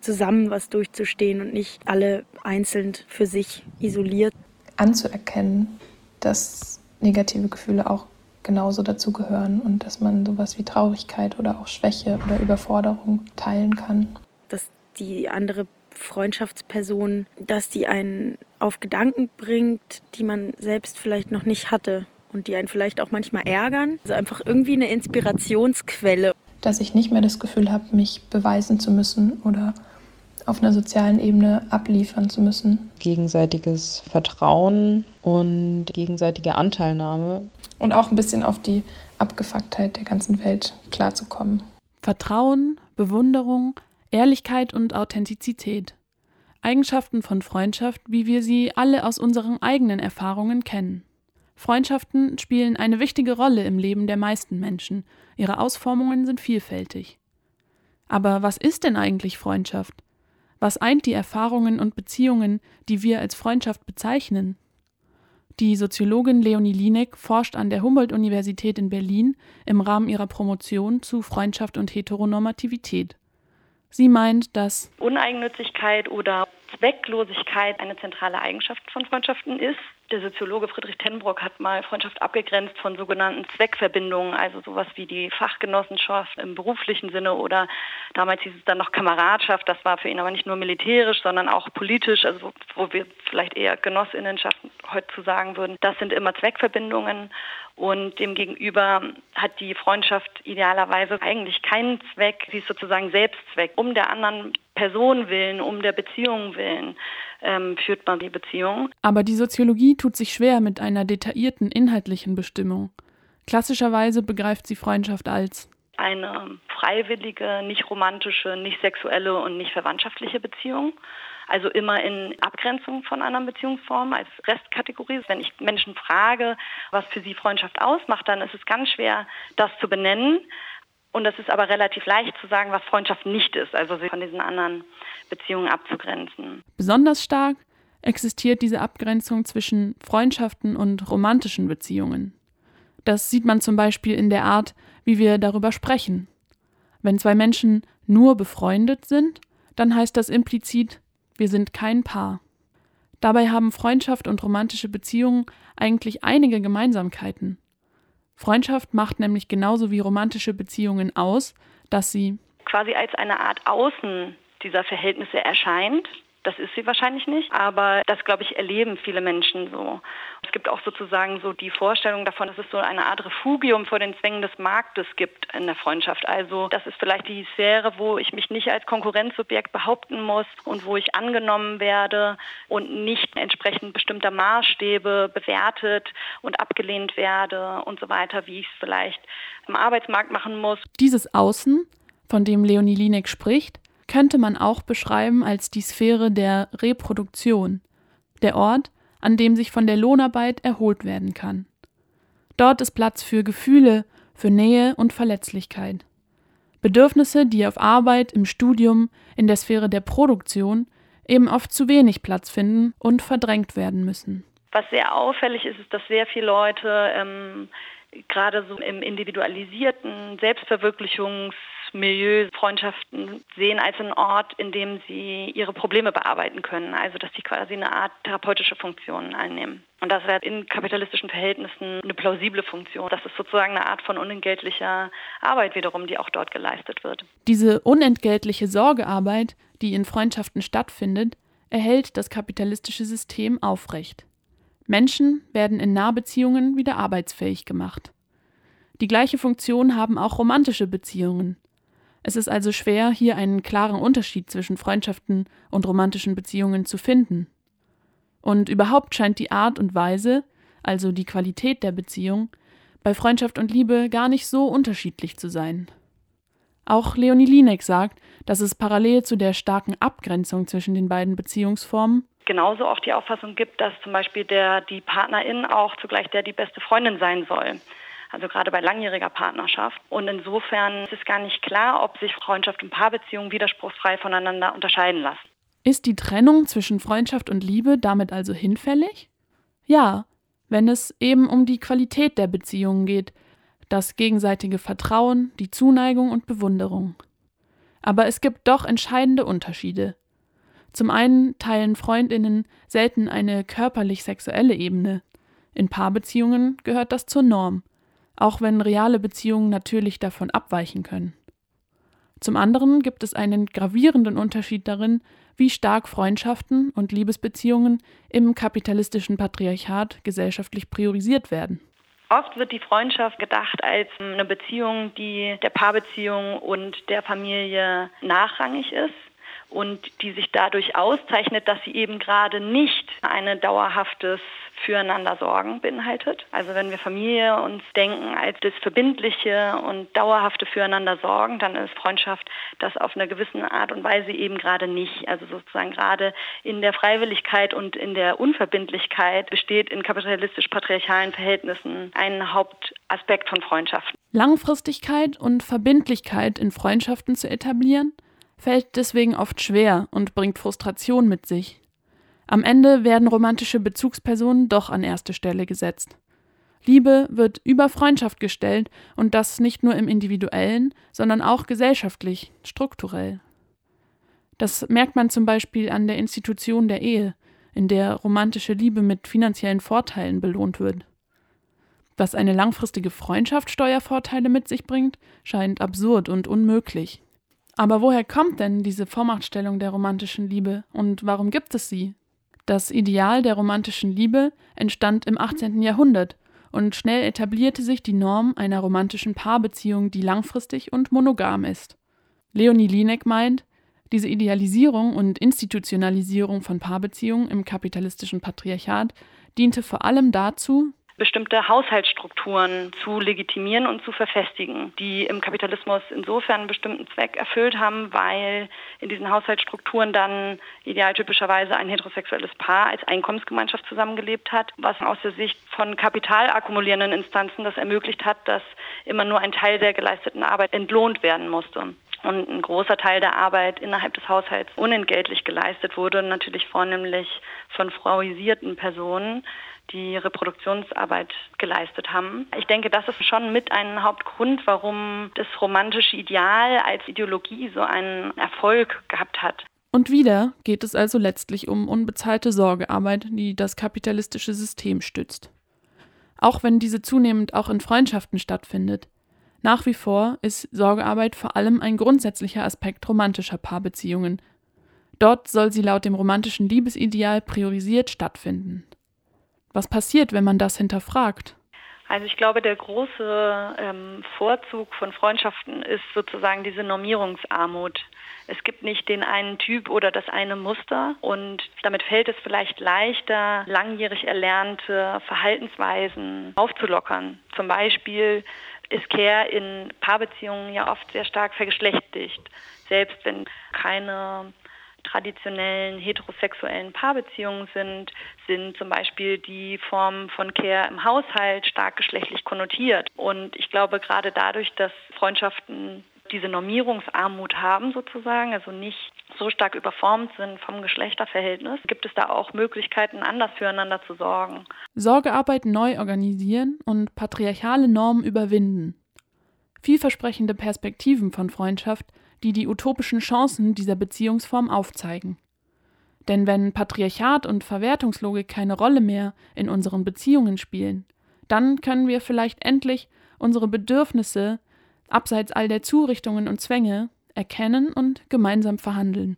zusammen was durchzustehen und nicht alle einzeln für sich isoliert. Anzuerkennen, dass negative Gefühle auch genauso dazugehören und dass man sowas wie Traurigkeit oder auch Schwäche oder Überforderung teilen kann. Dass die andere Freundschaftsperson, dass die einen auf Gedanken bringt, die man selbst vielleicht noch nicht hatte und die einen vielleicht auch manchmal ärgern. Also einfach irgendwie eine Inspirationsquelle. Dass ich nicht mehr das Gefühl habe, mich beweisen zu müssen oder auf einer sozialen Ebene abliefern zu müssen. Gegenseitiges Vertrauen und gegenseitige Anteilnahme. Und auch ein bisschen auf die Abgefucktheit der ganzen Welt klarzukommen. Vertrauen, Bewunderung, Ehrlichkeit und Authentizität. Eigenschaften von Freundschaft, wie wir sie alle aus unseren eigenen Erfahrungen kennen. Freundschaften spielen eine wichtige Rolle im Leben der meisten Menschen. Ihre Ausformungen sind vielfältig. Aber was ist denn eigentlich Freundschaft? Was eint die Erfahrungen und Beziehungen, die wir als Freundschaft bezeichnen? Die Soziologin Leonie Linek forscht an der Humboldt-Universität in Berlin im Rahmen ihrer Promotion zu Freundschaft und Heteronormativität. Sie meint, dass Uneigennützigkeit oder Zwecklosigkeit eine zentrale Eigenschaft von Freundschaften ist. Der Soziologe Friedrich Tenbrock hat mal Freundschaft abgegrenzt von sogenannten Zweckverbindungen, also sowas wie die Fachgenossenschaft im beruflichen Sinne oder damals hieß es dann noch Kameradschaft. Das war für ihn aber nicht nur militärisch, sondern auch politisch, also wo wir vielleicht eher Genossinnenschaft heute zu sagen würden. Das sind immer Zweckverbindungen und demgegenüber hat die Freundschaft idealerweise eigentlich keinen Zweck. Sie ist sozusagen Selbstzweck. Um der anderen Person willen, um der Beziehung willen ähm, führt man die Beziehung. Aber die Soziologie tut sich schwer mit einer detaillierten inhaltlichen Bestimmung. Klassischerweise begreift sie Freundschaft als eine freiwillige, nicht romantische, nicht sexuelle und nicht verwandtschaftliche Beziehung. Also immer in Abgrenzung von anderen Beziehungsformen als Restkategorie. Wenn ich Menschen frage, was für sie Freundschaft ausmacht, dann ist es ganz schwer, das zu benennen. Und es ist aber relativ leicht zu sagen, was Freundschaft nicht ist, also sie von diesen anderen Beziehungen abzugrenzen. Besonders stark existiert diese Abgrenzung zwischen Freundschaften und romantischen Beziehungen. Das sieht man zum Beispiel in der Art, wie wir darüber sprechen. Wenn zwei Menschen nur befreundet sind, dann heißt das implizit, wir sind kein Paar. Dabei haben Freundschaft und romantische Beziehungen eigentlich einige Gemeinsamkeiten. Freundschaft macht nämlich genauso wie romantische Beziehungen aus, dass sie quasi als eine Art Außen dieser Verhältnisse erscheint, das ist sie wahrscheinlich nicht, aber das, glaube ich, erleben viele Menschen so. Es gibt auch sozusagen so die Vorstellung davon, dass es so eine Art Refugium vor den Zwängen des Marktes gibt in der Freundschaft. Also das ist vielleicht die Sphäre, wo ich mich nicht als Konkurrenzsubjekt behaupten muss und wo ich angenommen werde und nicht entsprechend bestimmter Maßstäbe bewertet und abgelehnt werde und so weiter, wie ich es vielleicht im Arbeitsmarkt machen muss. Dieses Außen, von dem Leonie Linek spricht, könnte man auch beschreiben als die Sphäre der Reproduktion, der Ort, an dem sich von der Lohnarbeit erholt werden kann. Dort ist Platz für Gefühle, für Nähe und Verletzlichkeit. Bedürfnisse, die auf Arbeit, im Studium, in der Sphäre der Produktion eben oft zu wenig Platz finden und verdrängt werden müssen. Was sehr auffällig ist, ist, dass sehr viele Leute ähm, gerade so im individualisierten Selbstverwirklichungs Milieu, Freundschaften sehen als einen Ort, in dem sie ihre Probleme bearbeiten können. Also dass sie quasi eine Art therapeutische Funktion einnehmen. Und das wäre in kapitalistischen Verhältnissen eine plausible Funktion. Das ist sozusagen eine Art von unentgeltlicher Arbeit wiederum, die auch dort geleistet wird. Diese unentgeltliche Sorgearbeit, die in Freundschaften stattfindet, erhält das kapitalistische System aufrecht. Menschen werden in Nahbeziehungen wieder arbeitsfähig gemacht. Die gleiche Funktion haben auch romantische Beziehungen. Es ist also schwer, hier einen klaren Unterschied zwischen Freundschaften und romantischen Beziehungen zu finden. Und überhaupt scheint die Art und Weise, also die Qualität der Beziehung, bei Freundschaft und Liebe gar nicht so unterschiedlich zu sein. Auch Leonie Linek sagt, dass es parallel zu der starken Abgrenzung zwischen den beiden Beziehungsformen genauso auch die Auffassung gibt, dass zum Beispiel der die Partnerin auch zugleich der die beste Freundin sein soll also gerade bei langjähriger Partnerschaft. Und insofern ist es gar nicht klar, ob sich Freundschaft und Paarbeziehungen widerspruchsfrei voneinander unterscheiden lassen. Ist die Trennung zwischen Freundschaft und Liebe damit also hinfällig? Ja, wenn es eben um die Qualität der Beziehungen geht, das gegenseitige Vertrauen, die Zuneigung und Bewunderung. Aber es gibt doch entscheidende Unterschiede. Zum einen teilen Freundinnen selten eine körperlich-sexuelle Ebene. In Paarbeziehungen gehört das zur Norm, auch wenn reale Beziehungen natürlich davon abweichen können. Zum anderen gibt es einen gravierenden Unterschied darin, wie stark Freundschaften und Liebesbeziehungen im kapitalistischen Patriarchat gesellschaftlich priorisiert werden. Oft wird die Freundschaft gedacht als eine Beziehung, die der Paarbeziehung und der Familie nachrangig ist und die sich dadurch auszeichnet, dass sie eben gerade nicht ein dauerhaftes Füreinander sorgen beinhaltet. Also wenn wir Familie uns denken als das verbindliche und dauerhafte Füreinander sorgen, dann ist Freundschaft das auf eine gewisse Art und Weise eben gerade nicht. Also sozusagen gerade in der Freiwilligkeit und in der Unverbindlichkeit besteht in kapitalistisch-patriarchalen Verhältnissen ein Hauptaspekt von Freundschaften. Langfristigkeit und Verbindlichkeit in Freundschaften zu etablieren – fällt deswegen oft schwer und bringt Frustration mit sich. Am Ende werden romantische Bezugspersonen doch an erste Stelle gesetzt. Liebe wird über Freundschaft gestellt und das nicht nur im individuellen, sondern auch gesellschaftlich, strukturell. Das merkt man zum Beispiel an der Institution der Ehe, in der romantische Liebe mit finanziellen Vorteilen belohnt wird. Dass eine langfristige Freundschaft Steuervorteile mit sich bringt, scheint absurd und unmöglich. Aber woher kommt denn diese Vormachtstellung der romantischen Liebe und warum gibt es sie? Das Ideal der romantischen Liebe entstand im 18. Jahrhundert und schnell etablierte sich die Norm einer romantischen Paarbeziehung, die langfristig und monogam ist. Leonie Linek meint, diese Idealisierung und Institutionalisierung von Paarbeziehungen im kapitalistischen Patriarchat diente vor allem dazu, bestimmte Haushaltsstrukturen zu legitimieren und zu verfestigen, die im Kapitalismus insofern einen bestimmten Zweck erfüllt haben, weil in diesen Haushaltsstrukturen dann idealtypischerweise ein heterosexuelles Paar als Einkommensgemeinschaft zusammengelebt hat, was aus der Sicht von kapitalakkumulierenden Instanzen das ermöglicht hat, dass immer nur ein Teil der geleisteten Arbeit entlohnt werden musste. Und ein großer Teil der Arbeit innerhalb des Haushalts unentgeltlich geleistet wurde, natürlich vornehmlich von frauisierten Personen, die Reproduktionsarbeit geleistet haben. Ich denke, das ist schon mit ein Hauptgrund, warum das romantische Ideal als Ideologie so einen Erfolg gehabt hat. Und wieder geht es also letztlich um unbezahlte Sorgearbeit, die das kapitalistische System stützt. Auch wenn diese zunehmend auch in Freundschaften stattfindet, nach wie vor ist Sorgearbeit vor allem ein grundsätzlicher Aspekt romantischer Paarbeziehungen. Dort soll sie laut dem romantischen Liebesideal priorisiert stattfinden. Was passiert, wenn man das hinterfragt? Also ich glaube, der große ähm, Vorzug von Freundschaften ist sozusagen diese Normierungsarmut. Es gibt nicht den einen Typ oder das eine Muster und damit fällt es vielleicht leichter, langjährig erlernte Verhaltensweisen aufzulockern. Zum Beispiel ist Care in Paarbeziehungen ja oft sehr stark vergeschlechtigt. Selbst wenn keine traditionellen heterosexuellen Paarbeziehungen sind, sind zum Beispiel die Formen von Care im Haushalt stark geschlechtlich konnotiert. Und ich glaube, gerade dadurch, dass Freundschaften diese Normierungsarmut haben sozusagen, also nicht so stark überformt sind vom Geschlechterverhältnis, gibt es da auch Möglichkeiten, anders füreinander zu sorgen. Sorgearbeit neu organisieren und patriarchale Normen überwinden. Vielversprechende Perspektiven von Freundschaft die die utopischen Chancen dieser Beziehungsform aufzeigen. Denn wenn Patriarchat und Verwertungslogik keine Rolle mehr in unseren Beziehungen spielen, dann können wir vielleicht endlich unsere Bedürfnisse abseits all der Zurichtungen und Zwänge erkennen und gemeinsam verhandeln.